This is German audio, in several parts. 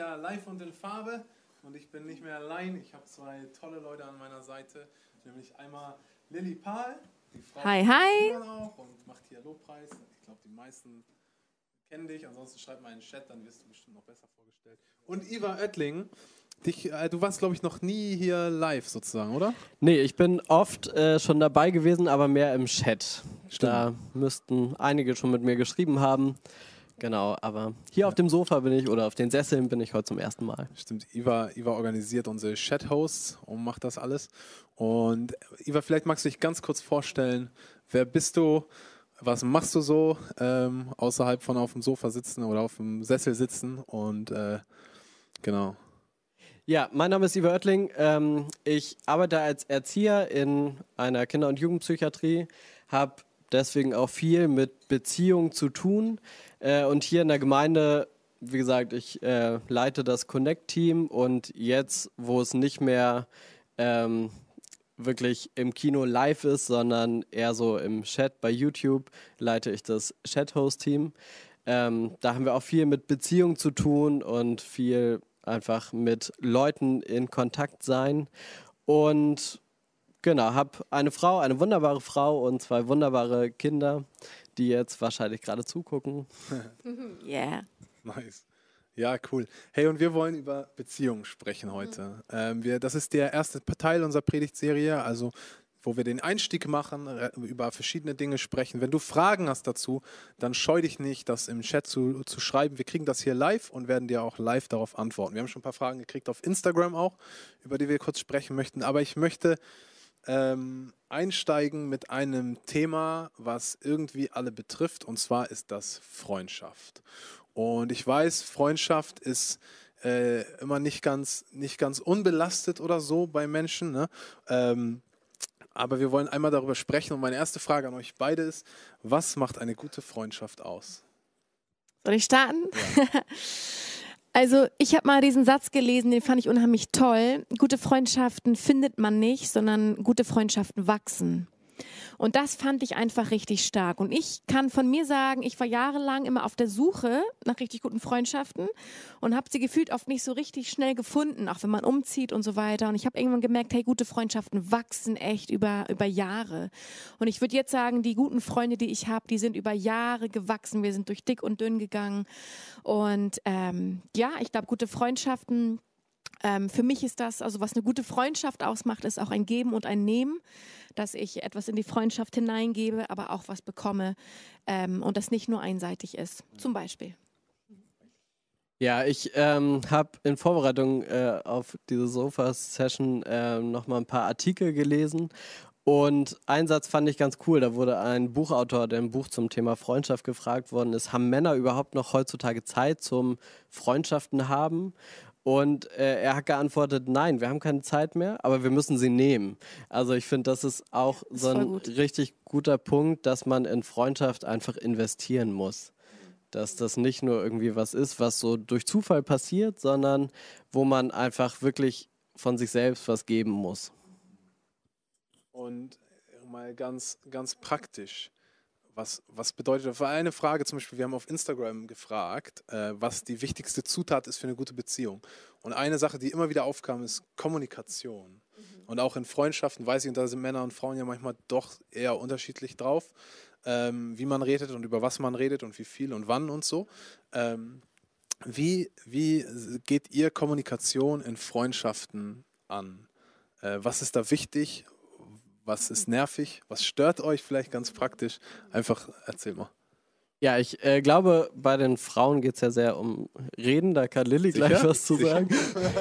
wieder live und in Farbe. Und ich bin nicht mehr allein. Ich habe zwei tolle Leute an meiner Seite. Nämlich einmal Lilly Pahl, die Frau hi, hi. auch und macht hier Lobpreis. Ich glaube, die meisten kennen dich. Ansonsten schreib mal in den Chat, dann wirst du bestimmt noch besser vorgestellt. Und Iva Oettling. Dich, äh, du warst, glaube ich, noch nie hier live sozusagen, oder? Nee, ich bin oft äh, schon dabei gewesen, aber mehr im Chat. Stimmt. Da müssten einige schon mit mir geschrieben haben. Genau, aber hier ja. auf dem Sofa bin ich oder auf den Sesseln bin ich heute zum ersten Mal. Stimmt, Iva, Iva organisiert unsere Chat-Hosts und macht das alles. Und Iva, vielleicht magst du dich ganz kurz vorstellen, wer bist du, was machst du so, ähm, außerhalb von auf dem Sofa sitzen oder auf dem Sessel sitzen und äh, genau. Ja, mein Name ist Iva Oettling. Ähm, ich arbeite als Erzieher in einer Kinder- und Jugendpsychiatrie, habe deswegen auch viel mit Beziehungen zu tun. Äh, und hier in der Gemeinde, wie gesagt, ich äh, leite das Connect-Team und jetzt, wo es nicht mehr ähm, wirklich im Kino live ist, sondern eher so im Chat bei YouTube, leite ich das Chat-Host-Team. Ähm, da haben wir auch viel mit Beziehungen zu tun und viel einfach mit Leuten in Kontakt sein. Und genau, habe eine Frau, eine wunderbare Frau und zwei wunderbare Kinder die jetzt wahrscheinlich gerade zugucken. yeah. Nice. Ja, cool. Hey, und wir wollen über Beziehungen sprechen heute. Mhm. Ähm, wir, das ist der erste Teil unserer Predigtserie, also wo wir den Einstieg machen, über verschiedene Dinge sprechen. Wenn du Fragen hast dazu, dann scheu dich nicht, das im Chat zu, zu schreiben. Wir kriegen das hier live und werden dir auch live darauf antworten. Wir haben schon ein paar Fragen gekriegt auf Instagram auch, über die wir kurz sprechen möchten. Aber ich möchte ähm, einsteigen mit einem Thema, was irgendwie alle betrifft, und zwar ist das Freundschaft. Und ich weiß, Freundschaft ist äh, immer nicht ganz, nicht ganz unbelastet oder so bei Menschen. Ne? Ähm, aber wir wollen einmal darüber sprechen. Und meine erste Frage an euch beide ist, was macht eine gute Freundschaft aus? Soll ich starten? Ja. Also ich habe mal diesen Satz gelesen, den fand ich unheimlich toll. Gute Freundschaften findet man nicht, sondern gute Freundschaften wachsen. Und das fand ich einfach richtig stark. Und ich kann von mir sagen, ich war jahrelang immer auf der Suche nach richtig guten Freundschaften und habe sie gefühlt oft nicht so richtig schnell gefunden, auch wenn man umzieht und so weiter. Und ich habe irgendwann gemerkt, hey, gute Freundschaften wachsen echt über, über Jahre. Und ich würde jetzt sagen, die guten Freunde, die ich habe, die sind über Jahre gewachsen. Wir sind durch dick und dünn gegangen. Und ähm, ja, ich glaube, gute Freundschaften ähm, für mich ist das, also was eine gute Freundschaft ausmacht, ist auch ein Geben und ein Nehmen, dass ich etwas in die Freundschaft hineingebe, aber auch was bekomme ähm, und das nicht nur einseitig ist. Zum Beispiel. Ja, ich ähm, habe in Vorbereitung äh, auf diese Sofa-Session äh, nochmal ein paar Artikel gelesen und ein Satz fand ich ganz cool. Da wurde ein Buchautor, der ein Buch zum Thema Freundschaft gefragt worden ist, haben Männer überhaupt noch heutzutage Zeit zum Freundschaften haben? Und äh, er hat geantwortet, nein, wir haben keine Zeit mehr, aber wir müssen sie nehmen. Also ich finde, das ist auch das so ein gut. richtig guter Punkt, dass man in Freundschaft einfach investieren muss. Dass das nicht nur irgendwie was ist, was so durch Zufall passiert, sondern wo man einfach wirklich von sich selbst was geben muss. Und mal ganz, ganz praktisch was, was bedeutet das? War eine Frage zum Beispiel, wir haben auf Instagram gefragt, äh, was die wichtigste Zutat ist für eine gute Beziehung. Und eine Sache, die immer wieder aufkam, ist Kommunikation. Mhm. Und auch in Freundschaften weiß ich, und da sind Männer und Frauen ja manchmal doch eher unterschiedlich drauf, ähm, wie man redet und über was man redet und wie viel und wann und so. Ähm, wie, wie geht ihr Kommunikation in Freundschaften an? Äh, was ist da wichtig was ist nervig? Was stört euch vielleicht ganz praktisch? Einfach erzähl mal. Ja, ich äh, glaube, bei den Frauen geht es ja sehr um Reden. Da kann Lilly gleich was zu sagen.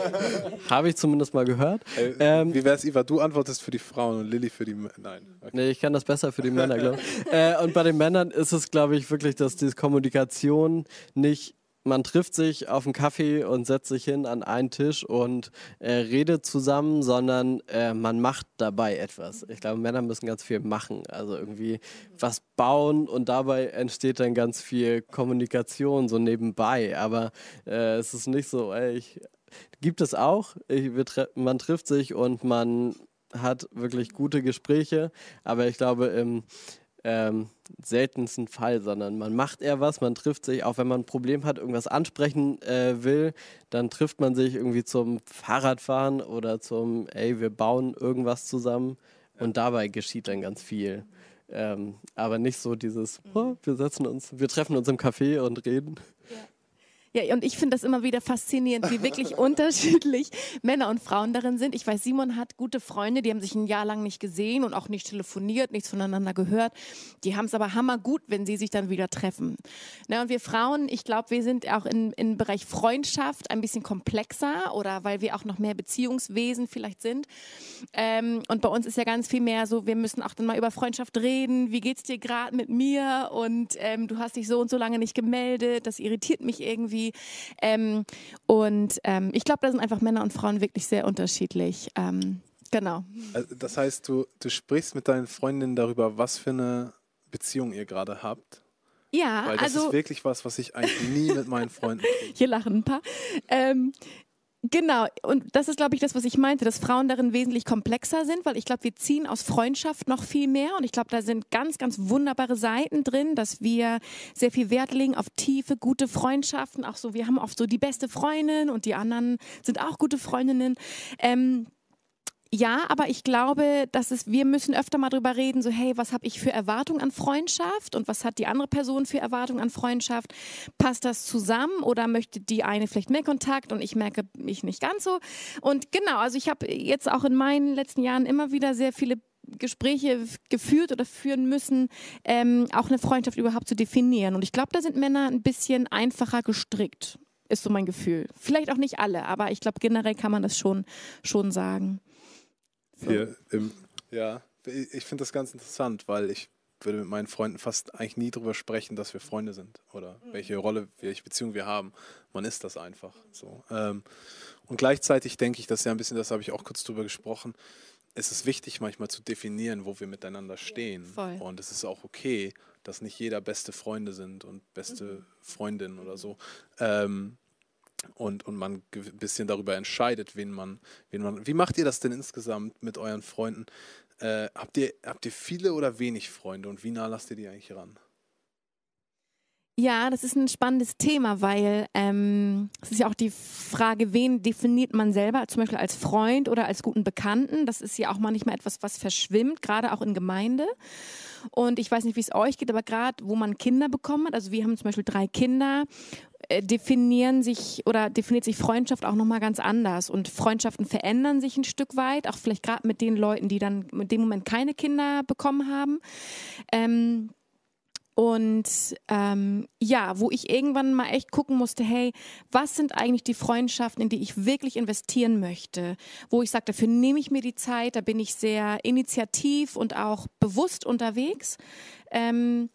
Habe ich zumindest mal gehört. Äh, ähm, wie wäre es, Iva? Du antwortest für die Frauen und Lilly für die Männer. Nein. Okay. Nee, ich kann das besser für die Männer, glaube ich. äh, und bei den Männern ist es, glaube ich, wirklich, dass die Kommunikation nicht man trifft sich auf einen Kaffee und setzt sich hin an einen Tisch und äh, redet zusammen, sondern äh, man macht dabei etwas. Ich glaube, Männer müssen ganz viel machen, also irgendwie was bauen und dabei entsteht dann ganz viel Kommunikation so nebenbei. Aber äh, es ist nicht so, ey, ich, gibt es auch. Ich, man trifft sich und man hat wirklich gute Gespräche, aber ich glaube, im ähm, seltensten Fall, sondern man macht eher was, man trifft sich, auch wenn man ein Problem hat, irgendwas ansprechen äh, will, dann trifft man sich irgendwie zum Fahrradfahren oder zum, ey, wir bauen irgendwas zusammen und dabei geschieht dann ganz viel. Ähm, aber nicht so dieses, oh, wir setzen uns, wir treffen uns im Café und reden. Ja. Und ich finde das immer wieder faszinierend, wie wirklich unterschiedlich Männer und Frauen darin sind. Ich weiß, Simon hat gute Freunde, die haben sich ein Jahr lang nicht gesehen und auch nicht telefoniert, nichts voneinander gehört. Die haben es aber hammergut, wenn sie sich dann wieder treffen. Na, und wir Frauen, ich glaube, wir sind auch im in Bereich Freundschaft ein bisschen komplexer oder weil wir auch noch mehr Beziehungswesen vielleicht sind. Ähm, und bei uns ist ja ganz viel mehr so, wir müssen auch dann mal über Freundschaft reden. Wie geht's dir gerade mit mir? Und ähm, du hast dich so und so lange nicht gemeldet. Das irritiert mich irgendwie irgendwie. Ähm, und ähm, ich glaube, da sind einfach Männer und Frauen wirklich sehr unterschiedlich. Ähm, genau. Also das heißt, du, du sprichst mit deinen Freundinnen darüber, was für eine Beziehung ihr gerade habt. Ja, Weil das also ist wirklich was, was ich eigentlich nie mit meinen Freunden. hier lachen ein paar. Ähm, Genau, und das ist, glaube ich, das, was ich meinte, dass Frauen darin wesentlich komplexer sind, weil ich glaube, wir ziehen aus Freundschaft noch viel mehr und ich glaube, da sind ganz, ganz wunderbare Seiten drin, dass wir sehr viel Wert legen auf tiefe, gute Freundschaften. Auch so, wir haben oft so die beste Freundin und die anderen sind auch gute Freundinnen. Ähm, ja, aber ich glaube, dass es, wir müssen öfter mal drüber reden, so hey, was habe ich für Erwartungen an Freundschaft und was hat die andere Person für Erwartungen an Freundschaft? Passt das zusammen oder möchte die eine vielleicht mehr Kontakt und ich merke mich nicht ganz so? Und genau, also ich habe jetzt auch in meinen letzten Jahren immer wieder sehr viele Gespräche geführt oder führen müssen, ähm, auch eine Freundschaft überhaupt zu definieren. Und ich glaube, da sind Männer ein bisschen einfacher gestrickt, ist so mein Gefühl. Vielleicht auch nicht alle, aber ich glaube, generell kann man das schon, schon sagen. Hier im, ja, ich finde das ganz interessant, weil ich würde mit meinen Freunden fast eigentlich nie darüber sprechen, dass wir Freunde sind oder mhm. welche Rolle, welche Beziehung wir haben. Man ist das einfach so. Ähm, und gleichzeitig denke ich, das ist ja ein bisschen, das habe ich auch kurz drüber gesprochen, es ist wichtig manchmal zu definieren, wo wir miteinander stehen. Ja, und es ist auch okay, dass nicht jeder beste Freunde sind und beste mhm. Freundinnen oder so. Ähm, und, und man ein bisschen darüber entscheidet, wen man, wen man. Wie macht ihr das denn insgesamt mit euren Freunden? Äh, habt, ihr, habt ihr viele oder wenig Freunde und wie nah lasst ihr die eigentlich ran? Ja, das ist ein spannendes Thema, weil ähm, es ist ja auch die Frage, wen definiert man selber, zum Beispiel als Freund oder als guten Bekannten. Das ist ja auch manchmal etwas, was verschwimmt, gerade auch in Gemeinde. Und ich weiß nicht, wie es euch geht, aber gerade wo man Kinder bekommen hat, also wir haben zum Beispiel drei Kinder äh, definieren sich oder definiert sich Freundschaft auch nochmal ganz anders. Und Freundschaften verändern sich ein Stück weit, auch vielleicht gerade mit den Leuten, die dann in dem Moment keine Kinder bekommen haben. Ähm, und ähm, ja, wo ich irgendwann mal echt gucken musste, hey, was sind eigentlich die Freundschaften, in die ich wirklich investieren möchte? Wo ich sage, dafür nehme ich mir die Zeit, da bin ich sehr initiativ und auch bewusst unterwegs. Ähm,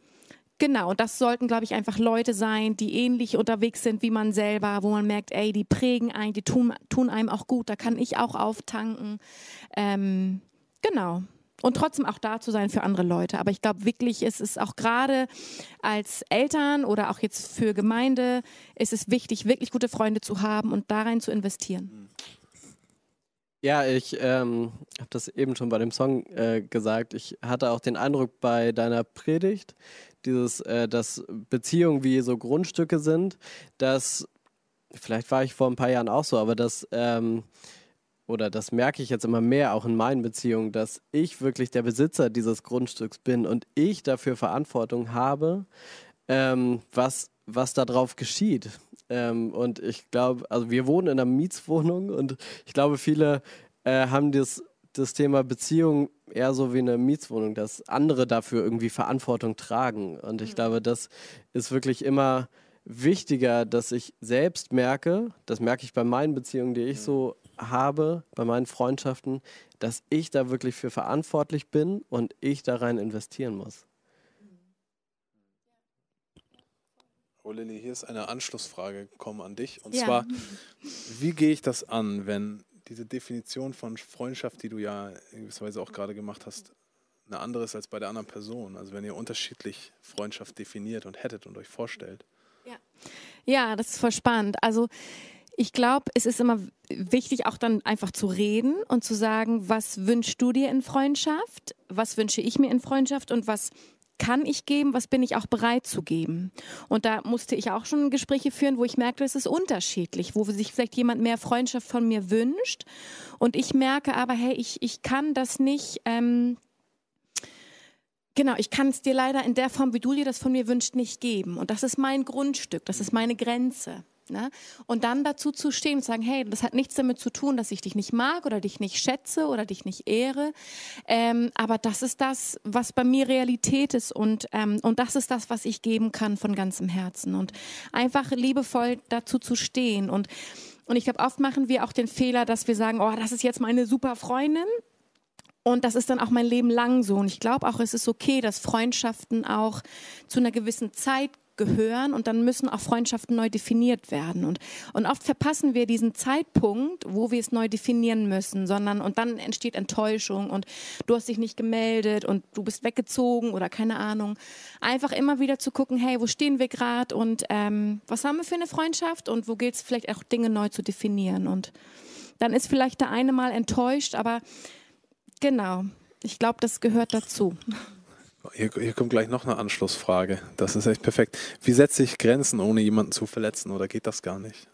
Genau, das sollten, glaube ich, einfach Leute sein, die ähnlich unterwegs sind wie man selber, wo man merkt, ey, die prägen einen, die tun, tun einem auch gut, da kann ich auch auftanken. Ähm, genau. Und trotzdem auch da zu sein für andere Leute. Aber ich glaube wirklich, es ist auch gerade als Eltern oder auch jetzt für Gemeinde, ist es wichtig, wirklich gute Freunde zu haben und da rein zu investieren. Ja, ich ähm, habe das eben schon bei dem Song äh, gesagt. Ich hatte auch den Eindruck bei deiner Predigt, dieses, äh, dass Beziehungen wie so Grundstücke sind, dass, vielleicht war ich vor ein paar Jahren auch so, aber das, ähm, oder das merke ich jetzt immer mehr auch in meinen Beziehungen, dass ich wirklich der Besitzer dieses Grundstücks bin und ich dafür Verantwortung habe, ähm, was, was darauf geschieht. Ähm, und ich glaube, also wir wohnen in einer Mietswohnung und ich glaube, viele äh, haben das das Thema Beziehung eher so wie eine Mietswohnung, dass andere dafür irgendwie Verantwortung tragen. Und ich mhm. glaube, das ist wirklich immer wichtiger, dass ich selbst merke, das merke ich bei meinen Beziehungen, die ich so habe, bei meinen Freundschaften, dass ich da wirklich für verantwortlich bin und ich da rein investieren muss. Oh Lilly, hier ist eine Anschlussfrage gekommen an dich. Und ja. zwar, wie gehe ich das an, wenn diese Definition von Freundschaft, die du ja in gewisser Weise auch gerade gemacht hast, eine andere ist als bei der anderen Person. Also wenn ihr unterschiedlich Freundschaft definiert und hättet und euch vorstellt. Ja, ja das ist voll spannend. Also ich glaube, es ist immer wichtig, auch dann einfach zu reden und zu sagen, was wünschst du dir in Freundschaft? Was wünsche ich mir in Freundschaft und was kann ich geben, was bin ich auch bereit zu geben. Und da musste ich auch schon Gespräche führen, wo ich merkte, es ist unterschiedlich, wo sich vielleicht jemand mehr Freundschaft von mir wünscht. Und ich merke aber, hey, ich, ich kann das nicht. Ähm, Genau, ich kann es dir leider in der Form, wie du dir das von mir wünschst, nicht geben. Und das ist mein Grundstück, das ist meine Grenze. Ne? Und dann dazu zu stehen und sagen, hey, das hat nichts damit zu tun, dass ich dich nicht mag oder dich nicht schätze oder dich nicht ehre. Ähm, aber das ist das, was bei mir Realität ist und, ähm, und das ist das, was ich geben kann von ganzem Herzen. Und einfach liebevoll dazu zu stehen. Und, und ich glaube, oft machen wir auch den Fehler, dass wir sagen, oh, das ist jetzt meine super Freundin. Und das ist dann auch mein Leben lang so. Und ich glaube auch, es ist okay, dass Freundschaften auch zu einer gewissen Zeit gehören und dann müssen auch Freundschaften neu definiert werden. Und, und oft verpassen wir diesen Zeitpunkt, wo wir es neu definieren müssen, sondern und dann entsteht Enttäuschung und du hast dich nicht gemeldet und du bist weggezogen oder keine Ahnung. Einfach immer wieder zu gucken, hey, wo stehen wir gerade und ähm, was haben wir für eine Freundschaft und wo gilt es vielleicht auch Dinge neu zu definieren. Und dann ist vielleicht der eine mal enttäuscht, aber genau, ich glaube, das gehört dazu. Hier, hier, kommt gleich noch eine Anschlussfrage. Das ist echt perfekt. Wie setze ich Grenzen, ohne jemanden zu verletzen oder geht das gar nicht?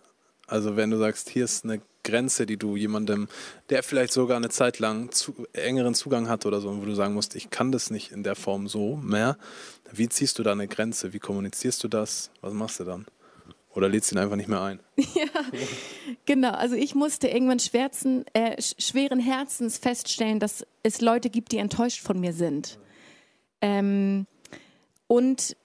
Also wenn du sagst, hier ist eine Grenze, die du jemandem, der vielleicht sogar eine Zeit lang zu, engeren Zugang hat oder so, wo du sagen musst, ich kann das nicht in der Form so mehr. Wie ziehst du da eine Grenze? Wie kommunizierst du das? Was machst du dann? Oder lädst du ihn einfach nicht mehr ein? Ja, genau. Also ich musste irgendwann schwerzen, äh, schweren Herzens feststellen, dass es Leute gibt, die enttäuscht von mir sind. Ähm, und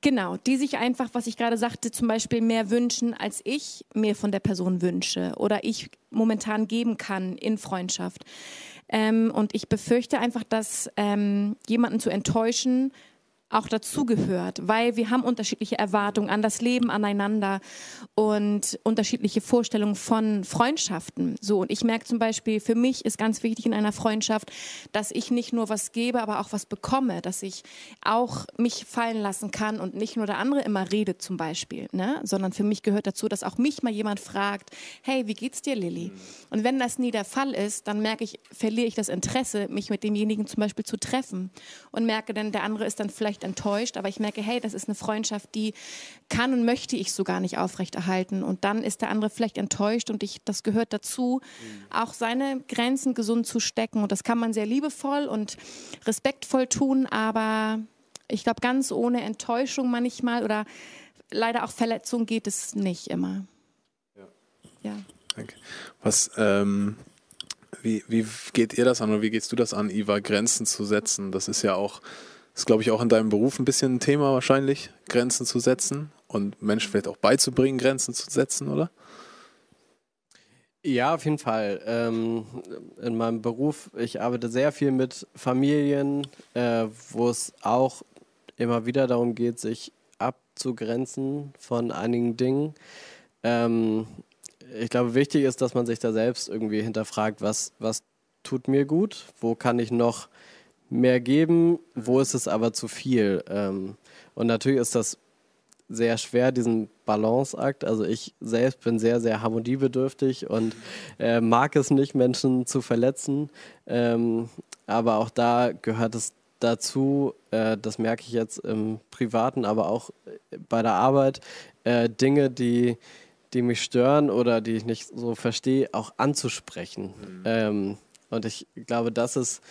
genau, die sich einfach, was ich gerade sagte, zum Beispiel mehr wünschen, als ich mir von der Person wünsche oder ich momentan geben kann in Freundschaft. Ähm, und ich befürchte einfach, dass ähm, jemanden zu enttäuschen auch dazugehört, weil wir haben unterschiedliche Erwartungen an das Leben, aneinander und unterschiedliche Vorstellungen von Freundschaften. So und ich merke zum Beispiel, für mich ist ganz wichtig in einer Freundschaft, dass ich nicht nur was gebe, aber auch was bekomme, dass ich auch mich fallen lassen kann und nicht nur der andere immer redet zum Beispiel, ne? sondern für mich gehört dazu, dass auch mich mal jemand fragt, hey, wie geht's dir, Lilly? Und wenn das nie der Fall ist, dann merke ich, verliere ich das Interesse, mich mit demjenigen zum Beispiel zu treffen und merke dann, der andere ist dann vielleicht enttäuscht, aber ich merke, hey, das ist eine Freundschaft, die kann und möchte ich so gar nicht aufrechterhalten. Und dann ist der andere vielleicht enttäuscht und ich, das gehört dazu, mhm. auch seine Grenzen gesund zu stecken. Und das kann man sehr liebevoll und respektvoll tun, aber ich glaube, ganz ohne Enttäuschung manchmal oder leider auch Verletzung geht es nicht immer. Ja. ja. Danke. Was, ähm, wie, wie geht ihr das an oder wie gehst du das an, Iva, Grenzen zu setzen? Das ist ja auch ist, glaube ich, auch in deinem Beruf ein bisschen ein Thema wahrscheinlich, Grenzen zu setzen und Menschen vielleicht auch beizubringen, Grenzen zu setzen, oder? Ja, auf jeden Fall. Ähm, in meinem Beruf, ich arbeite sehr viel mit Familien, äh, wo es auch immer wieder darum geht, sich abzugrenzen von einigen Dingen. Ähm, ich glaube, wichtig ist, dass man sich da selbst irgendwie hinterfragt, was, was tut mir gut, wo kann ich noch mehr geben, wo ist es aber zu viel? Ähm, und natürlich ist das sehr schwer, diesen Balanceakt. Also ich selbst bin sehr, sehr harmoniebedürftig und äh, mag es nicht, Menschen zu verletzen. Ähm, aber auch da gehört es dazu, äh, das merke ich jetzt im Privaten, aber auch bei der Arbeit, äh, Dinge, die, die mich stören oder die ich nicht so verstehe, auch anzusprechen. Mhm. Ähm, und ich glaube, das ist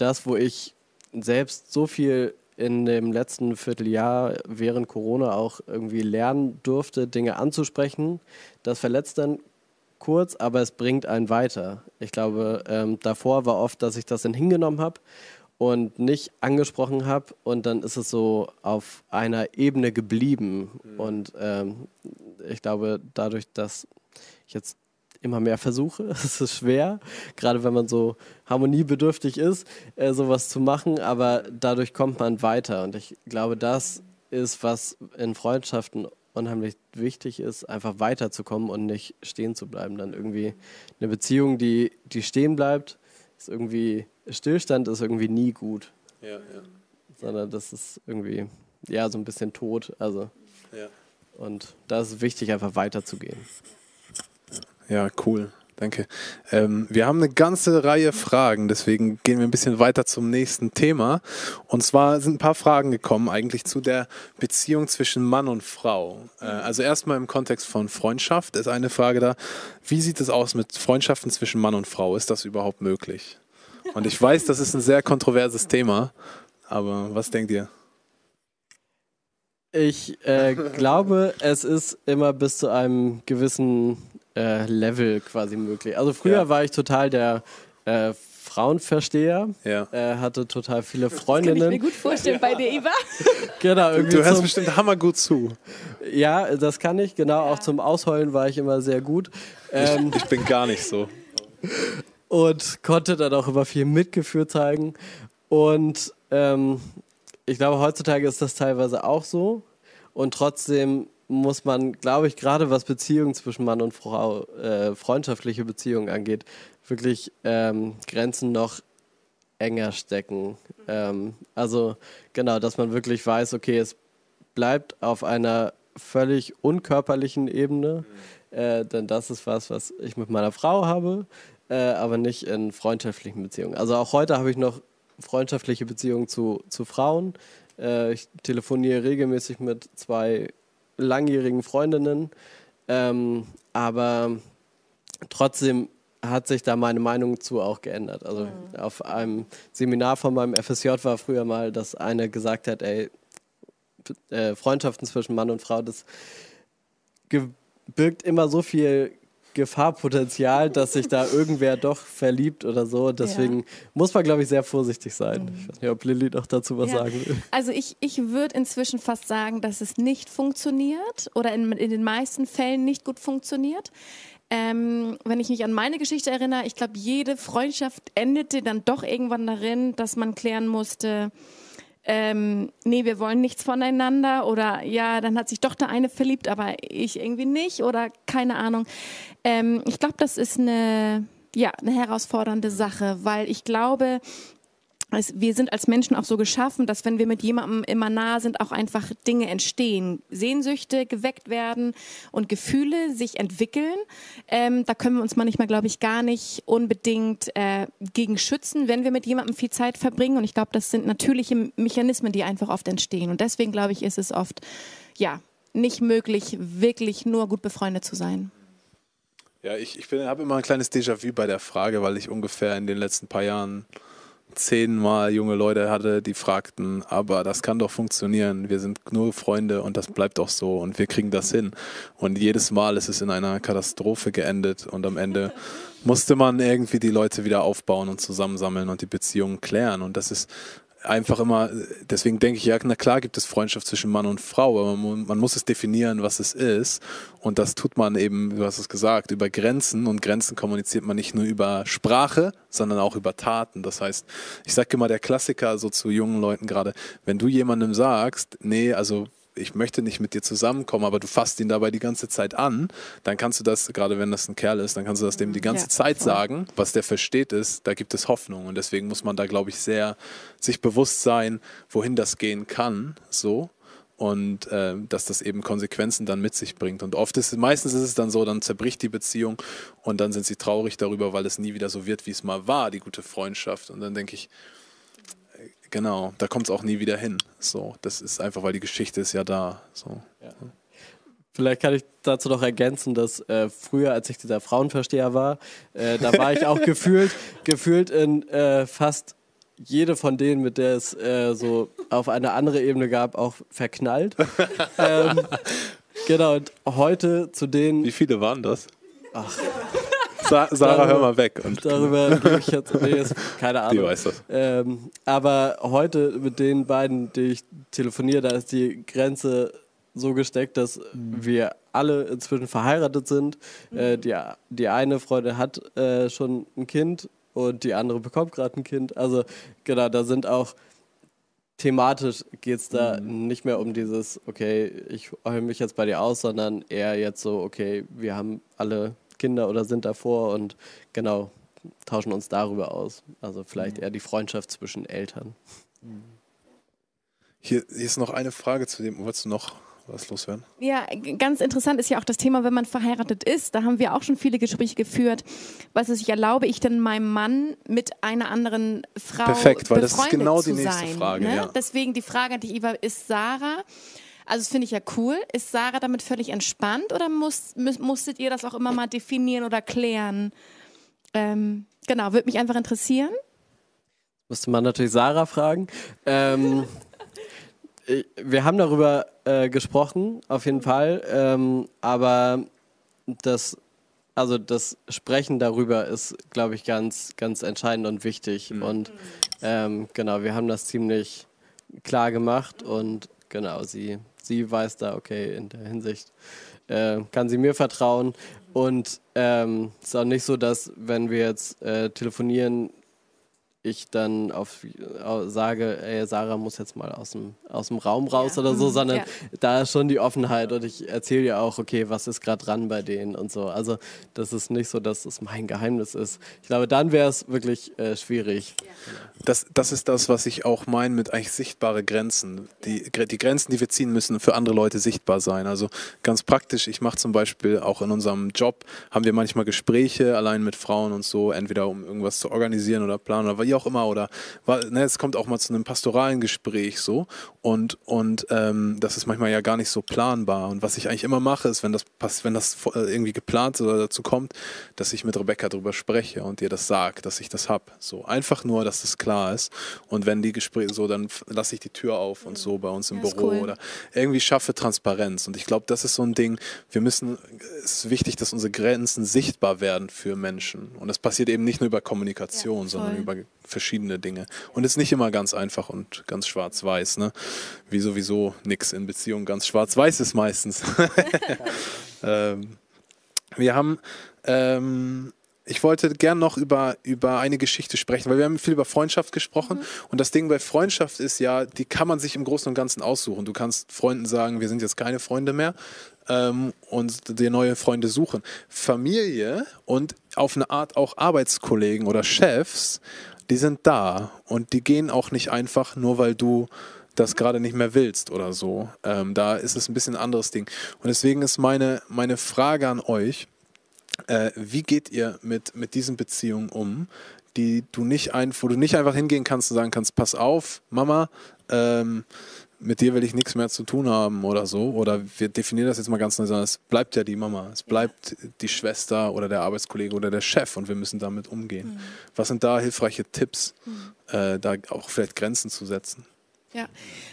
das, wo ich selbst so viel in dem letzten Vierteljahr während Corona auch irgendwie lernen durfte, Dinge anzusprechen. Das verletzt dann kurz, aber es bringt einen weiter. Ich glaube, ähm, davor war oft, dass ich das dann hingenommen habe und nicht angesprochen habe und dann ist es so auf einer Ebene geblieben. Mhm. Und ähm, ich glaube, dadurch, dass ich jetzt immer mehr versuche. Es ist schwer, gerade wenn man so harmoniebedürftig ist, äh, sowas zu machen, aber dadurch kommt man weiter. Und ich glaube, das ist, was in Freundschaften unheimlich wichtig ist, einfach weiterzukommen und nicht stehen zu bleiben. Dann irgendwie eine Beziehung, die, die stehen bleibt, ist irgendwie, Stillstand ist irgendwie nie gut. Ja, ja. Sondern das ist irgendwie, ja, so ein bisschen tot. Also. Ja. Und da ist es wichtig, einfach weiterzugehen. Ja, cool. Danke. Ähm, wir haben eine ganze Reihe Fragen, deswegen gehen wir ein bisschen weiter zum nächsten Thema. Und zwar sind ein paar Fragen gekommen eigentlich zu der Beziehung zwischen Mann und Frau. Äh, also erstmal im Kontext von Freundschaft ist eine Frage da. Wie sieht es aus mit Freundschaften zwischen Mann und Frau? Ist das überhaupt möglich? Und ich weiß, das ist ein sehr kontroverses Thema, aber was denkt ihr? Ich äh, glaube, es ist immer bis zu einem gewissen äh, Level quasi möglich. Also früher ja. war ich total der äh, Frauenversteher, ja. äh, hatte total viele Freundinnen. Das kann ich mir gut vorstellen ja. bei dir, Eva. genau, irgendwie du hörst bestimmt hammergut zu. Ja, das kann ich, genau. Auch zum Ausheulen war ich immer sehr gut. Ähm, ich, ich bin gar nicht so. Und konnte dann auch immer viel Mitgefühl zeigen. Und ähm, ich glaube, heutzutage ist das teilweise auch so. Und trotzdem muss man, glaube ich, gerade was Beziehungen zwischen Mann und Frau, äh, freundschaftliche Beziehungen angeht, wirklich ähm, Grenzen noch enger stecken. Ähm, also genau, dass man wirklich weiß, okay, es bleibt auf einer völlig unkörperlichen Ebene, äh, denn das ist was, was ich mit meiner Frau habe, äh, aber nicht in freundschaftlichen Beziehungen. Also auch heute habe ich noch freundschaftliche Beziehungen zu, zu Frauen. Äh, ich telefoniere regelmäßig mit zwei langjährigen Freundinnen. Ähm, aber trotzdem hat sich da meine Meinung zu auch geändert. Also mhm. auf einem Seminar von meinem FSJ war früher mal, dass eine gesagt hat, ey, äh, Freundschaften zwischen Mann und Frau, das birgt immer so viel Gefahrpotenzial, dass sich da irgendwer doch verliebt oder so. Deswegen ja. muss man, glaube ich, sehr vorsichtig sein. Mhm. Ich weiß nicht, ob Lilly noch dazu was ja. sagen will. Also ich, ich würde inzwischen fast sagen, dass es nicht funktioniert oder in, in den meisten Fällen nicht gut funktioniert. Ähm, wenn ich mich an meine Geschichte erinnere, ich glaube, jede Freundschaft endete dann doch irgendwann darin, dass man klären musste, ähm, nee, wir wollen nichts voneinander oder ja, dann hat sich doch der eine verliebt, aber ich irgendwie nicht oder keine Ahnung. Ähm, ich glaube, das ist eine, ja, eine herausfordernde Sache, weil ich glaube, wir sind als Menschen auch so geschaffen, dass wenn wir mit jemandem immer nah sind, auch einfach Dinge entstehen, Sehnsüchte geweckt werden und Gefühle sich entwickeln. Ähm, da können wir uns manchmal, glaube ich, gar nicht unbedingt äh, gegen schützen, wenn wir mit jemandem viel Zeit verbringen. Und ich glaube, das sind natürliche Mechanismen, die einfach oft entstehen. Und deswegen, glaube ich, ist es oft, ja, nicht möglich, wirklich nur gut befreundet zu sein. Ja, ich, ich habe immer ein kleines Déjà-vu bei der Frage, weil ich ungefähr in den letzten paar Jahren zehnmal junge Leute hatte, die fragten, aber das kann doch funktionieren, wir sind nur Freunde und das bleibt auch so und wir kriegen das hin. Und jedes Mal ist es in einer Katastrophe geendet und am Ende musste man irgendwie die Leute wieder aufbauen und zusammensammeln und die Beziehungen klären. Und das ist einfach immer, deswegen denke ich, ja, na klar gibt es Freundschaft zwischen Mann und Frau, aber man, man, muss es definieren, was es ist. Und das tut man eben, du hast es gesagt, über Grenzen. Und Grenzen kommuniziert man nicht nur über Sprache, sondern auch über Taten. Das heißt, ich sage immer der Klassiker so zu jungen Leuten gerade, wenn du jemandem sagst, nee, also ich möchte nicht mit dir zusammenkommen, aber du fasst ihn dabei die ganze Zeit an, dann kannst du das, gerade wenn das ein Kerl ist, dann kannst du das dem die ganze ja, Zeit voll. sagen. Was der versteht ist, da gibt es Hoffnung. Und deswegen muss man da, glaube ich, sehr sich bewusst sein, wohin das gehen kann. So und äh, dass das eben Konsequenzen dann mit sich bringt. Und oft ist meistens ist es dann so, dann zerbricht die Beziehung und dann sind sie traurig darüber, weil es nie wieder so wird, wie es mal war, die gute Freundschaft. Und dann denke ich, Genau, da kommt es auch nie wieder hin. So, das ist einfach, weil die Geschichte ist ja da. So. Ja. Vielleicht kann ich dazu noch ergänzen, dass äh, früher, als ich dieser Frauenversteher war, äh, da war ich auch gefühlt, gefühlt in äh, fast jede von denen, mit der es äh, so auf eine andere Ebene gab, auch verknallt. ähm, genau, und heute zu denen. Wie viele waren das? Ach. Sa Sarah, hör mal weg. Und darüber gebe ich jetzt, nee, jetzt keine Ahnung. Die weiß das. Ähm, aber heute mit den beiden, die ich telefoniere, da ist die Grenze so gesteckt, dass mhm. wir alle inzwischen verheiratet sind. Mhm. Äh, die, die eine Freundin hat äh, schon ein Kind und die andere bekommt gerade ein Kind. Also genau, da sind auch thematisch geht es da mhm. nicht mehr um dieses, okay, ich heule mich jetzt bei dir aus, sondern eher jetzt so, okay, wir haben alle Kinder oder sind davor und genau, tauschen uns darüber aus. Also vielleicht mhm. eher die Freundschaft zwischen Eltern. Hier, hier, ist noch eine Frage zu dem, wolltest du noch was loswerden? Ja, ganz interessant ist ja auch das Thema, wenn man verheiratet ist. Da haben wir auch schon viele Gespräche geführt. Was ist, ich erlaube ich denn meinem Mann mit einer anderen Frau Perfekt, weil das ist genau die nächste sein, Frage. Ne? Ja. Deswegen die Frage an dich, Eva, ist Sarah, also das finde ich ja cool, ist Sarah damit völlig entspannt oder muss, musstet ihr das auch immer mal definieren oder klären? Ähm, genau, würde mich einfach interessieren. Müsste man natürlich Sarah fragen. Ähm, wir haben darüber äh, gesprochen, auf jeden Fall. Ähm, aber das, also das Sprechen darüber ist, glaube ich, ganz, ganz entscheidend und wichtig. Mhm. Und ähm, genau, wir haben das ziemlich klar gemacht und genau, sie, sie weiß da, okay, in der Hinsicht äh, kann sie mir vertrauen. Und ähm, es ist auch nicht so, dass wenn wir jetzt äh, telefonieren, ich dann auf sage, ey, Sarah muss jetzt mal aus dem, aus dem Raum raus ja. oder so, mhm. sondern ja. da ist schon die Offenheit und ich erzähle ja auch, okay, was ist gerade dran bei denen und so. Also das ist nicht so, dass es mein Geheimnis ist. Ich glaube, dann wäre es wirklich äh, schwierig. Ja. Das, das ist das, was ich auch meine mit eigentlich sichtbare Grenzen. Die, die Grenzen, die wir ziehen müssen, für andere Leute sichtbar sein. Also ganz praktisch, ich mache zum Beispiel auch in unserem Job, haben wir manchmal Gespräche allein mit Frauen und so, entweder um irgendwas zu organisieren oder planen oder wie auch immer. Oder ne, es kommt auch mal zu einem pastoralen Gespräch so. Und, und ähm, das ist manchmal ja gar nicht so planbar. Und was ich eigentlich immer mache, ist, wenn das, wenn das äh, irgendwie geplant oder dazu kommt, dass ich mit Rebecca darüber spreche und ihr das sagt, dass ich das habe. So einfach nur, dass das klar ist. Und wenn die Gespräche so, dann lasse ich die Tür auf und so bei uns im Büro cool. oder irgendwie schaffe Transparenz. Und ich glaube, das ist so ein Ding. Wir müssen, es ist wichtig, dass unsere Grenzen sichtbar werden für Menschen. Und das passiert eben nicht nur über Kommunikation, ja, sondern über verschiedene Dinge. Und es ist nicht immer ganz einfach und ganz schwarz-weiß, ne? Wie sowieso nichts in Beziehung ganz schwarz-weiß ist meistens. ähm, wir haben, ähm, ich wollte gern noch über, über eine Geschichte sprechen, weil wir haben viel über Freundschaft gesprochen. Mhm. Und das Ding bei Freundschaft ist ja, die kann man sich im Großen und Ganzen aussuchen. Du kannst Freunden sagen, wir sind jetzt keine Freunde mehr ähm, und dir neue Freunde suchen. Familie und auf eine Art auch Arbeitskollegen oder Chefs die sind da und die gehen auch nicht einfach nur, weil du das gerade nicht mehr willst oder so. Ähm, da ist es ein bisschen ein anderes Ding. Und deswegen ist meine, meine Frage an euch, äh, wie geht ihr mit, mit diesen Beziehungen um, die du nicht ein, wo du nicht einfach hingehen kannst und sagen kannst, pass auf, Mama, ähm, mit dir will ich nichts mehr zu tun haben oder so. Oder wir definieren das jetzt mal ganz neu, sondern es bleibt ja die Mama, es bleibt die Schwester oder der Arbeitskollege oder der Chef und wir müssen damit umgehen. Mhm. Was sind da hilfreiche Tipps, mhm. äh, da auch vielleicht Grenzen zu setzen? Ja,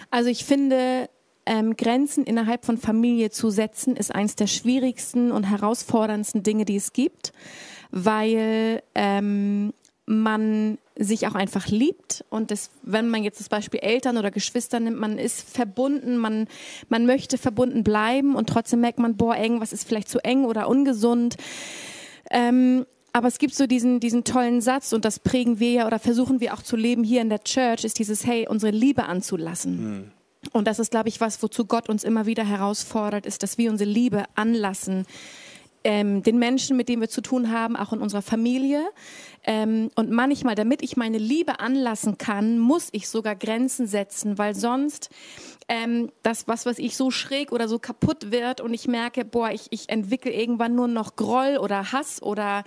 also ich finde, ähm, Grenzen innerhalb von Familie zu setzen, ist eines der schwierigsten und herausforderndsten Dinge, die es gibt, weil ähm, man sich auch einfach liebt und das, wenn man jetzt das Beispiel Eltern oder Geschwister nimmt, man ist verbunden, man, man möchte verbunden bleiben und trotzdem merkt man, boah, irgendwas ist vielleicht zu eng oder ungesund. Ähm, aber es gibt so diesen, diesen tollen Satz und das prägen wir ja oder versuchen wir auch zu leben hier in der Church, ist dieses, hey, unsere Liebe anzulassen. Mhm. Und das ist, glaube ich, was, wozu Gott uns immer wieder herausfordert, ist, dass wir unsere Liebe anlassen ähm, den Menschen, mit denen wir zu tun haben, auch in unserer Familie. Ähm, und manchmal, damit ich meine Liebe anlassen kann, muss ich sogar Grenzen setzen, weil sonst ähm, das, was, was ich so schräg oder so kaputt wird und ich merke, boah, ich, ich entwickle irgendwann nur noch Groll oder Hass oder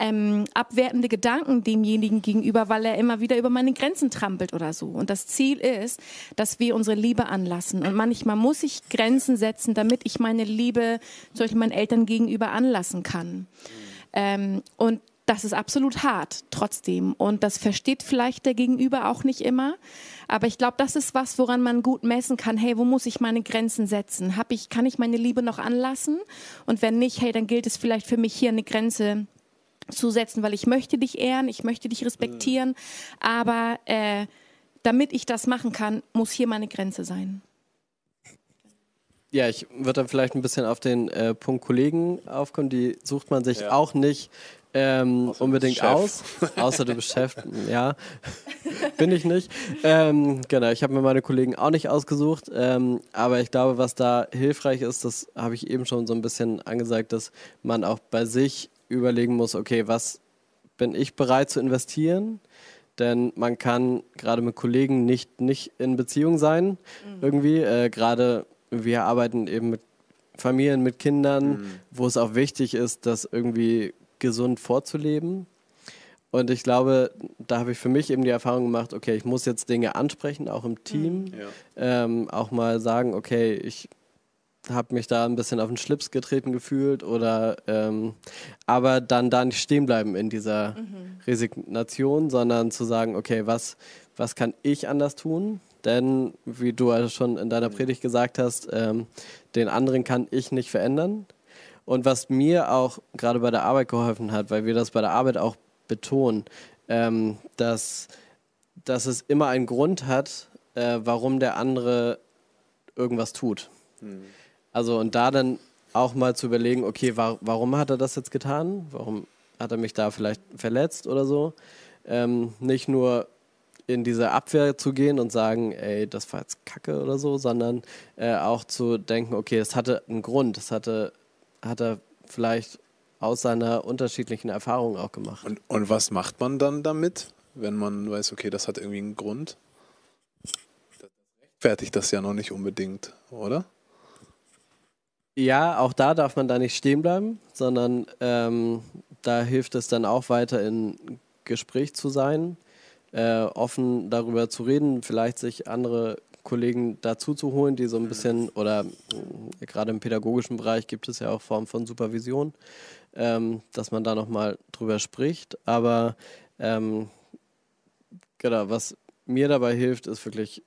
ähm, abwertende Gedanken demjenigen gegenüber, weil er immer wieder über meine Grenzen trampelt oder so. Und das Ziel ist, dass wir unsere Liebe anlassen. Und manchmal muss ich Grenzen setzen, damit ich meine Liebe zum Beispiel meinen Eltern gegenüber anlassen kann. Ähm, und das ist absolut hart trotzdem. Und das versteht vielleicht der Gegenüber auch nicht immer. Aber ich glaube, das ist was, woran man gut messen kann. Hey, wo muss ich meine Grenzen setzen? Hab ich, kann ich meine Liebe noch anlassen? Und wenn nicht, hey, dann gilt es vielleicht für mich hier eine Grenze zu setzen, weil ich möchte dich ehren, ich möchte dich respektieren. Aber äh, damit ich das machen kann, muss hier meine Grenze sein. Ja, ich würde dann vielleicht ein bisschen auf den äh, Punkt Kollegen aufkommen. Die sucht man sich ja. auch nicht ähm, unbedingt aus, außer du bist Chef. Ja, bin ich nicht. Ähm, genau, ich habe mir meine Kollegen auch nicht ausgesucht, ähm, aber ich glaube, was da hilfreich ist, das habe ich eben schon so ein bisschen angesagt, dass man auch bei sich überlegen muss, okay, was bin ich bereit zu investieren? Denn man kann gerade mit Kollegen nicht, nicht in Beziehung sein, mhm. irgendwie. Äh, gerade wir arbeiten eben mit Familien, mit Kindern, Mhm. wo es auch wichtig ist, das irgendwie gesund vorzuleben. Und ich glaube, da habe ich für mich eben die Erfahrung gemacht, okay, ich muss jetzt Dinge ansprechen, auch im Team. Ja. Ähm, auch mal sagen, okay, ich habe mich da ein bisschen auf den Schlips getreten gefühlt oder ähm, aber dann da nicht stehen bleiben in dieser Resignation, sondern zu sagen, okay, was, was kann ich anders tun? Denn, wie du schon in deiner Predigt gesagt hast, ähm, den anderen kann ich nicht verändern. Und was mir auch gerade bei der Arbeit geholfen hat, weil wir das bei der Arbeit auch betonen, ähm, dass, dass es immer einen Grund hat, äh, warum der andere irgendwas tut. Also und da dann auch mal zu überlegen, okay, wa warum hat er das jetzt getan? Warum hat er mich da vielleicht verletzt oder so? Ähm, nicht nur in diese Abwehr zu gehen und sagen, ey, das war jetzt Kacke oder so, sondern äh, auch zu denken, okay, es hatte einen Grund, es hatte, hat er vielleicht aus seiner unterschiedlichen Erfahrung auch gemacht. Und, und was macht man dann damit, wenn man weiß, okay, das hat irgendwie einen Grund? Das rechtfertigt das ja noch nicht unbedingt, oder? Ja, auch da darf man da nicht stehen bleiben, sondern ähm, da hilft es dann auch weiter in Gespräch zu sein, äh, offen darüber zu reden, vielleicht sich andere Kollegen dazu zu holen, die so ein bisschen, oder äh, gerade im pädagogischen Bereich gibt es ja auch Formen von Supervision, ähm, dass man da nochmal drüber spricht. Aber ähm, genau, was mir dabei hilft, ist wirklich,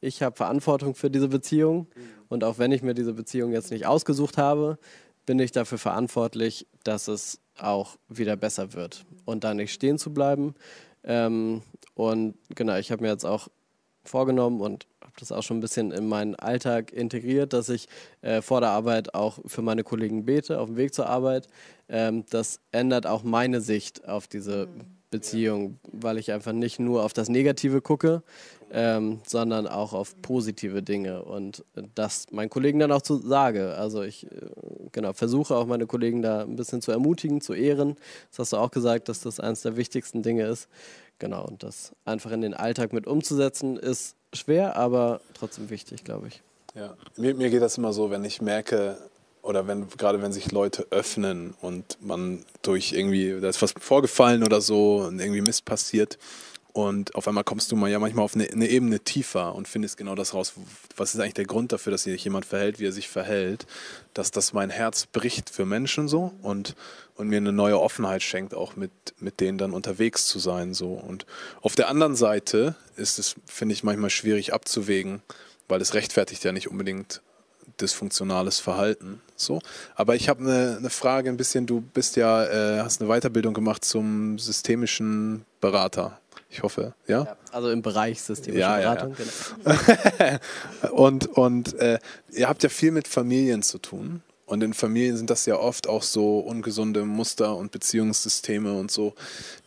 ich habe Verantwortung für diese Beziehung und auch wenn ich mir diese Beziehung jetzt nicht ausgesucht habe, bin ich dafür verantwortlich, dass es auch wieder besser wird und da nicht stehen zu bleiben. Ähm, und genau, ich habe mir jetzt auch vorgenommen und das auch schon ein bisschen in meinen Alltag integriert, dass ich äh, vor der Arbeit auch für meine Kollegen bete, auf dem Weg zur Arbeit. Ähm, das ändert auch meine Sicht auf diese Beziehung, weil ich einfach nicht nur auf das Negative gucke, ähm, sondern auch auf positive Dinge und das meinen Kollegen dann auch zu sage. Also ich äh, genau versuche auch meine Kollegen da ein bisschen zu ermutigen, zu ehren. Das hast du auch gesagt, dass das eines der wichtigsten Dinge ist. Genau und das einfach in den Alltag mit umzusetzen ist schwer, aber trotzdem wichtig, glaube ich. Ja, mir, mir geht das immer so, wenn ich merke, oder wenn, gerade wenn sich Leute öffnen und man durch irgendwie, da ist was vorgefallen oder so und irgendwie Mist passiert und auf einmal kommst du mal ja manchmal auf eine, eine Ebene tiefer und findest genau das raus, was ist eigentlich der Grund dafür, dass sich jemand verhält, wie er sich verhält, dass das mein Herz bricht für Menschen so und, und mir eine neue Offenheit schenkt, auch mit, mit denen dann unterwegs zu sein so und auf der anderen Seite ist es, finde ich, manchmal schwierig abzuwägen, weil es rechtfertigt ja nicht unbedingt dysfunktionales Verhalten. So. Aber ich habe eine, eine Frage ein bisschen, du bist ja, äh, hast eine Weiterbildung gemacht zum systemischen Berater. Ich hoffe, ja? Also im Bereich systemische Ja, ja, ja. Beratung. Genau. Und, und äh, ihr habt ja viel mit Familien zu tun. Und in Familien sind das ja oft auch so ungesunde Muster und Beziehungssysteme und so,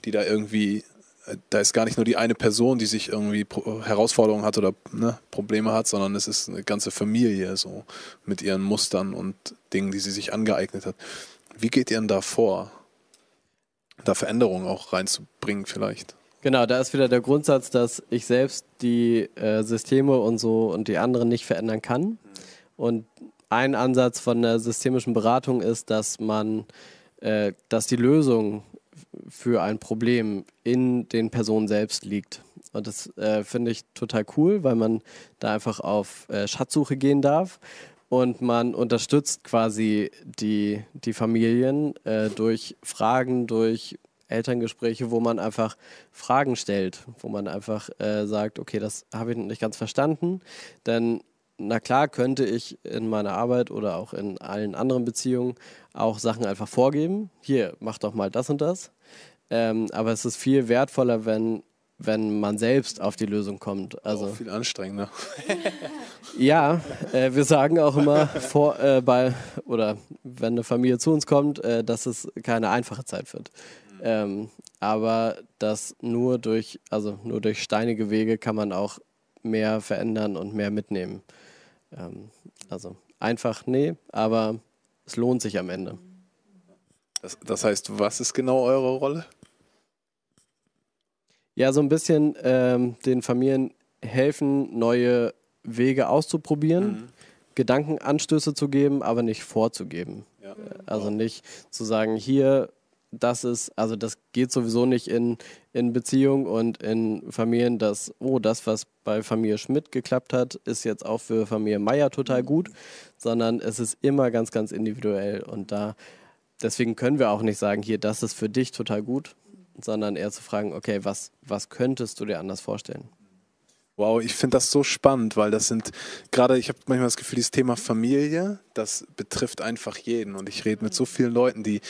die da irgendwie, äh, da ist gar nicht nur die eine Person, die sich irgendwie Herausforderungen hat oder ne, Probleme hat, sondern es ist eine ganze Familie so mit ihren Mustern und Dingen, die sie sich angeeignet hat. Wie geht ihr denn da vor, da Veränderungen auch reinzubringen vielleicht? Genau, da ist wieder der Grundsatz, dass ich selbst die äh, Systeme und so und die anderen nicht verändern kann. Und ein Ansatz von der systemischen Beratung ist, dass man, äh, dass die Lösung für ein Problem in den Personen selbst liegt. Und das äh, finde ich total cool, weil man da einfach auf äh, Schatzsuche gehen darf. Und man unterstützt quasi die, die Familien äh, durch Fragen, durch Elterngespräche, wo man einfach Fragen stellt, wo man einfach äh, sagt, okay, das habe ich nicht ganz verstanden. Denn na klar könnte ich in meiner Arbeit oder auch in allen anderen Beziehungen auch Sachen einfach vorgeben. Hier, mach doch mal das und das. Ähm, aber es ist viel wertvoller, wenn, wenn man selbst auf die Lösung kommt. Also auch viel anstrengender. ja, äh, wir sagen auch immer vor, äh, bei oder wenn eine Familie zu uns kommt, äh, dass es keine einfache Zeit wird. Ähm, aber dass nur durch, also nur durch steinige Wege kann man auch mehr verändern und mehr mitnehmen. Ähm, also einfach nee, aber es lohnt sich am Ende. Das, das heißt, was ist genau eure Rolle? Ja, so ein bisschen ähm, den Familien helfen, neue Wege auszuprobieren, Gedankenanstöße zu geben, aber nicht vorzugeben. Ja. Also nicht zu sagen, hier, das ist, also das geht sowieso nicht in, in Beziehung und in Familien, dass, oh, das, was bei Familie Schmidt geklappt hat, ist jetzt auch für Familie Meier total gut, sondern es ist immer ganz, ganz individuell und da, deswegen können wir auch nicht sagen, hier, das ist für dich total gut, sondern eher zu fragen, okay, was, was könntest du dir anders vorstellen? Wow, ich finde das so spannend, weil das sind gerade, ich habe manchmal das Gefühl, dieses Thema Familie, das betrifft einfach jeden. Und ich rede mit so vielen Leuten, die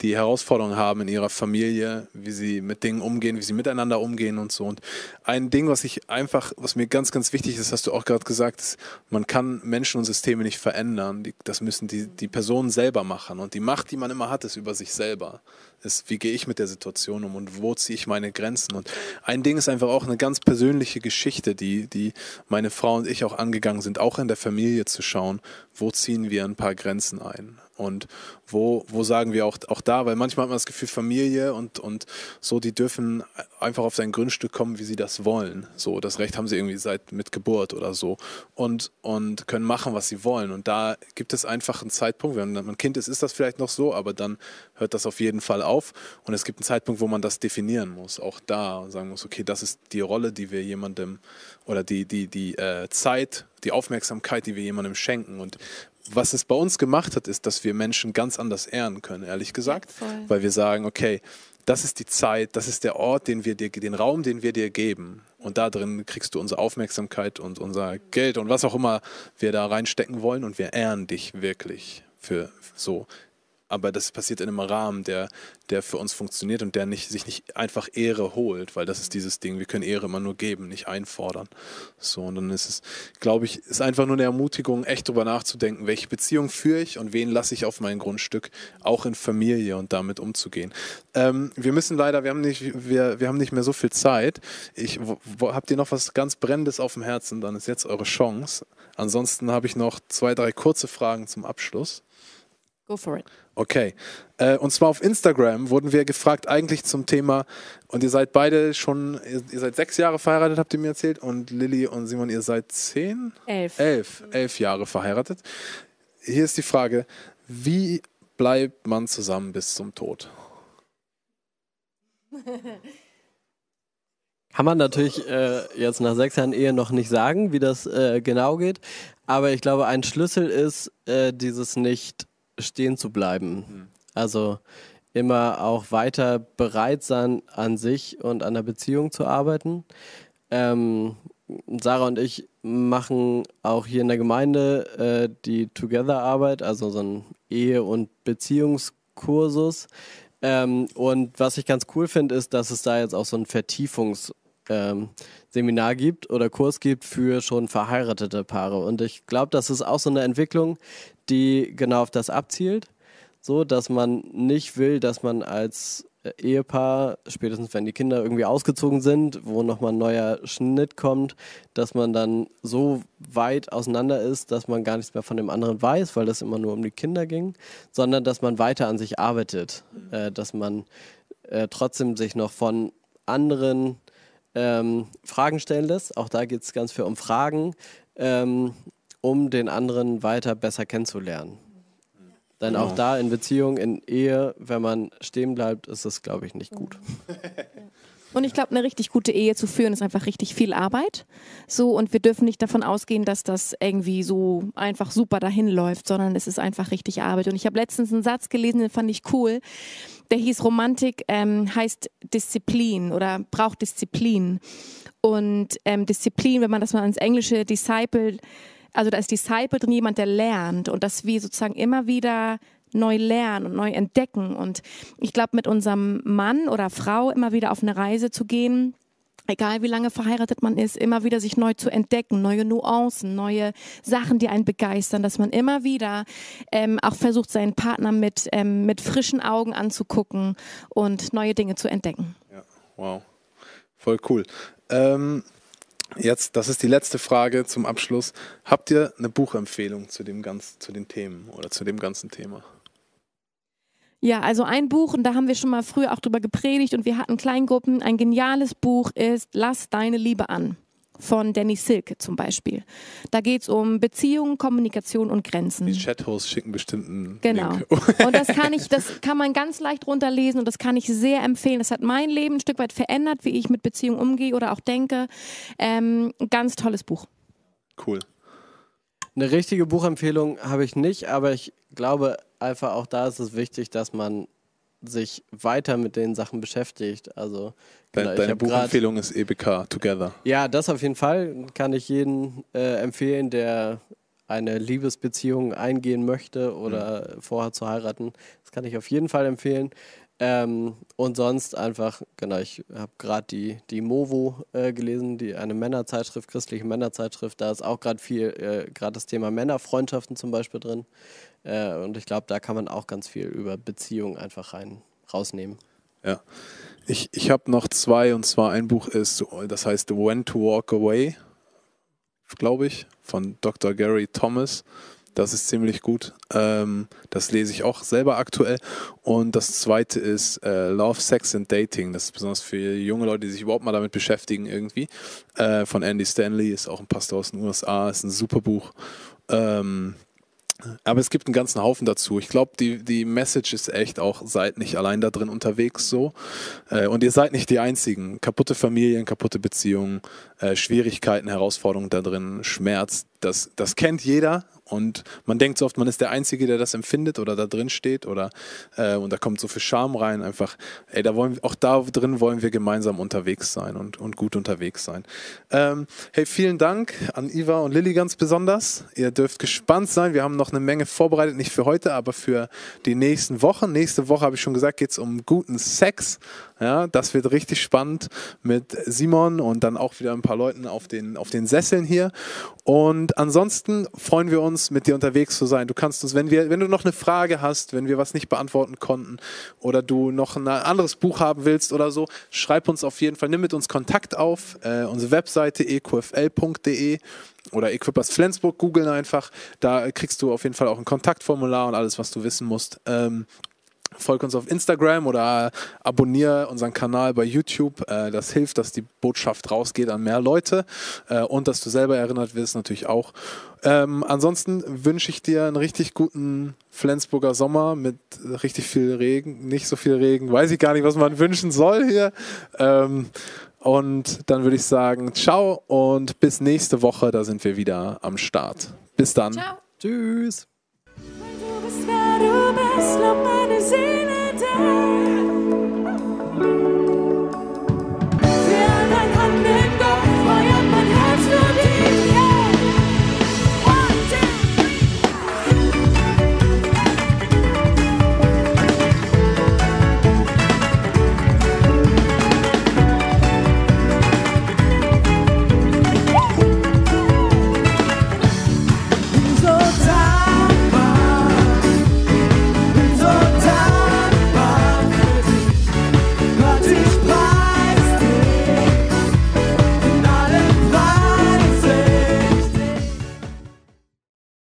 die Herausforderungen haben in ihrer Familie, wie sie mit Dingen umgehen, wie sie miteinander umgehen und so. Und ein Ding, was ich einfach, was mir ganz, ganz wichtig ist, hast du auch gerade gesagt, ist, man kann Menschen und Systeme nicht verändern. das müssen die, die Personen selber machen. Und die Macht, die man immer hat, ist über sich selber ist, wie gehe ich mit der Situation um und wo ziehe ich meine Grenzen. Und ein Ding ist einfach auch eine ganz persönliche Geschichte, die, die meine Frau und ich auch angegangen sind, auch in der Familie zu schauen, wo ziehen wir ein paar Grenzen ein. Und wo, wo sagen wir auch, auch da, weil manchmal hat man das Gefühl, Familie und, und so, die dürfen einfach auf sein Grundstück kommen, wie sie das wollen. So, das Recht haben sie irgendwie seit mit Geburt oder so. Und, und können machen, was sie wollen. Und da gibt es einfach einen Zeitpunkt, wenn man ein Kind ist, ist das vielleicht noch so, aber dann hört das auf jeden Fall auf. Und es gibt einen Zeitpunkt, wo man das definieren muss, auch da und sagen muss, okay, das ist die Rolle, die wir jemandem oder die, die, die äh, Zeit, die Aufmerksamkeit, die wir jemandem schenken. Und was es bei uns gemacht hat, ist, dass wir Menschen ganz anders ehren können, ehrlich gesagt. Ja, weil wir sagen, okay, das ist die Zeit, das ist der Ort, den wir dir, den Raum, den wir dir geben. Und da drin kriegst du unsere Aufmerksamkeit und unser Geld und was auch immer wir da reinstecken wollen. Und wir ehren dich wirklich für so aber das passiert in einem Rahmen, der, der für uns funktioniert und der nicht, sich nicht einfach Ehre holt, weil das ist dieses Ding, wir können Ehre immer nur geben, nicht einfordern. So, und dann ist es, glaube ich, ist einfach nur eine Ermutigung, echt drüber nachzudenken, welche Beziehung führe ich und wen lasse ich auf mein Grundstück, auch in Familie und damit umzugehen. Ähm, wir müssen leider, wir haben nicht, wir, wir haben nicht mehr so viel Zeit. Ich, wo, wo, habt ihr noch was ganz Brennendes auf dem Herzen, dann ist jetzt eure Chance. Ansonsten habe ich noch zwei, drei kurze Fragen zum Abschluss. Go for it. Okay. Äh, und zwar auf Instagram wurden wir gefragt, eigentlich zum Thema, und ihr seid beide schon, ihr, ihr, seid sechs Jahre verheiratet, habt ihr mir erzählt, und Lilly und Simon, ihr seid zehn? Elf. Elf, elf Jahre verheiratet. Hier ist die Frage, wie bleibt man zusammen bis zum Tod? Kann man natürlich äh, jetzt nach sechs Jahren Ehe noch nicht sagen, wie das äh, genau geht. Aber ich glaube, ein Schlüssel ist äh, dieses nicht stehen zu bleiben. Mhm. Also immer auch weiter bereit sein, an sich und an der Beziehung zu arbeiten. Ähm, Sarah und ich machen auch hier in der Gemeinde äh, die Together-Arbeit, also so ein Ehe- und Beziehungskursus. Ähm, und was ich ganz cool finde, ist, dass es da jetzt auch so ein Vertiefungs- ähm, Seminar gibt oder Kurs gibt für schon verheiratete Paare. Und ich glaube, das ist auch so eine Entwicklung, die genau auf das abzielt, so dass man nicht will, dass man als Ehepaar, spätestens wenn die Kinder irgendwie ausgezogen sind, wo nochmal ein neuer Schnitt kommt, dass man dann so weit auseinander ist, dass man gar nichts mehr von dem anderen weiß, weil das immer nur um die Kinder ging, sondern dass man weiter an sich arbeitet, äh, dass man äh, trotzdem sich noch von anderen ähm, Fragen stellen lässt. Auch da geht es ganz viel um Fragen. Ähm, um den anderen weiter besser kennenzulernen. Denn auch da in Beziehung, in Ehe, wenn man stehen bleibt, ist es, glaube ich, nicht gut. Und ich glaube, eine richtig gute Ehe zu führen ist einfach richtig viel Arbeit. So, und wir dürfen nicht davon ausgehen, dass das irgendwie so einfach super dahin läuft, sondern es ist einfach richtig Arbeit. Und ich habe letztens einen Satz gelesen, den fand ich cool. Der hieß Romantik ähm, heißt Disziplin oder braucht Disziplin. Und ähm, Disziplin, wenn man das mal ins Englische Disciple also da ist Disciple drin jemand, der lernt und dass wir sozusagen immer wieder neu lernen und neu entdecken. Und ich glaube, mit unserem Mann oder Frau immer wieder auf eine Reise zu gehen, egal wie lange verheiratet man ist, immer wieder sich neu zu entdecken, neue Nuancen, neue Sachen, die einen begeistern, dass man immer wieder ähm, auch versucht, seinen Partner mit, ähm, mit frischen Augen anzugucken und neue Dinge zu entdecken. Ja, wow. Voll cool. Ähm, Jetzt, das ist die letzte Frage zum Abschluss. Habt ihr eine Buchempfehlung zu dem ganzen, zu den Themen oder zu dem ganzen Thema? Ja, also ein Buch, und da haben wir schon mal früher auch drüber gepredigt und wir hatten Kleingruppen. Ein geniales Buch ist Lass deine Liebe an von Danny Silke zum Beispiel. Da geht es um Beziehungen, Kommunikation und Grenzen. Die Chat-Hosts schicken bestimmten Genau. Link. Und das kann ich, das kann man ganz leicht runterlesen und das kann ich sehr empfehlen. Das hat mein Leben ein Stück weit verändert, wie ich mit Beziehungen umgehe oder auch denke. Ähm, ganz tolles Buch. cool. Eine richtige Buchempfehlung habe ich nicht, aber ich glaube einfach auch da ist es wichtig, dass man sich weiter mit den Sachen beschäftigt. Also genau, deine gerade Buchempfehlung ist EBK Together. ja, das auf jeden Fall kann ich jeden äh, empfehlen, der eine Liebesbeziehung eingehen möchte oder vorhat zu heiraten. Das kann ich auf jeden Fall empfehlen. Ähm, und sonst einfach, genau, ich habe gerade die, die Movo äh, gelesen, die eine Männerzeitschrift, christliche Männerzeitschrift. Da ist auch gerade viel, äh, gerade das Thema Männerfreundschaften zum Beispiel drin. Äh, und ich glaube, da kann man auch ganz viel über Beziehungen einfach rein rausnehmen. Ja. Ich, ich habe noch zwei und zwar ein Buch ist, das heißt When to Walk Away, glaube ich, von Dr. Gary Thomas. Das ist ziemlich gut. Ähm, das lese ich auch selber aktuell. Und das zweite ist äh, Love, Sex and Dating. Das ist besonders für junge Leute, die sich überhaupt mal damit beschäftigen irgendwie. Äh, von Andy Stanley, ist auch ein Pastor aus den USA, ist ein super Buch. Ähm, aber es gibt einen ganzen Haufen dazu. Ich glaube, die, die Message ist echt auch, seid nicht allein da drin unterwegs so. Äh, und ihr seid nicht die Einzigen. Kaputte Familien, kaputte Beziehungen, äh, Schwierigkeiten, Herausforderungen da drin, Schmerz, das, das kennt jeder. Und man denkt so oft, man ist der Einzige, der das empfindet oder da drin steht. Oder, äh, und da kommt so viel Scham rein. Einfach, ey, da wollen, auch da drin wollen wir gemeinsam unterwegs sein und, und gut unterwegs sein. Ähm, hey, vielen Dank an Iva und Lilly ganz besonders. Ihr dürft gespannt sein. Wir haben noch eine Menge vorbereitet, nicht für heute, aber für die nächsten Wochen. Nächste Woche, habe ich schon gesagt, geht es um guten Sex. Ja, das wird richtig spannend mit Simon und dann auch wieder ein paar Leuten auf den, auf den Sesseln hier. Und ansonsten freuen wir uns, mit dir unterwegs zu sein. Du kannst uns, wenn, wir, wenn du noch eine Frage hast, wenn wir was nicht beantworten konnten oder du noch ein anderes Buch haben willst oder so, schreib uns auf jeden Fall, nimm mit uns Kontakt auf. Äh, unsere Webseite eqfl.de oder Equippers Flensburg googeln einfach. Da kriegst du auf jeden Fall auch ein Kontaktformular und alles, was du wissen musst. Ähm, Folg uns auf Instagram oder abonniere unseren Kanal bei YouTube. Äh, Das hilft, dass die Botschaft rausgeht an mehr Leute äh, und dass du selber erinnert wirst natürlich auch. Ähm, ansonsten wünsche ich dir einen richtig guten Flensburger Sommer mit richtig viel Regen, nicht so viel Regen, weiß ich gar nicht, was man wünschen soll hier. Ähm, und dann würde ich sagen, ciao und bis nächste Woche, da sind wir wieder am Start. Bis dann. Ciao. Tschüss! Du bist wer du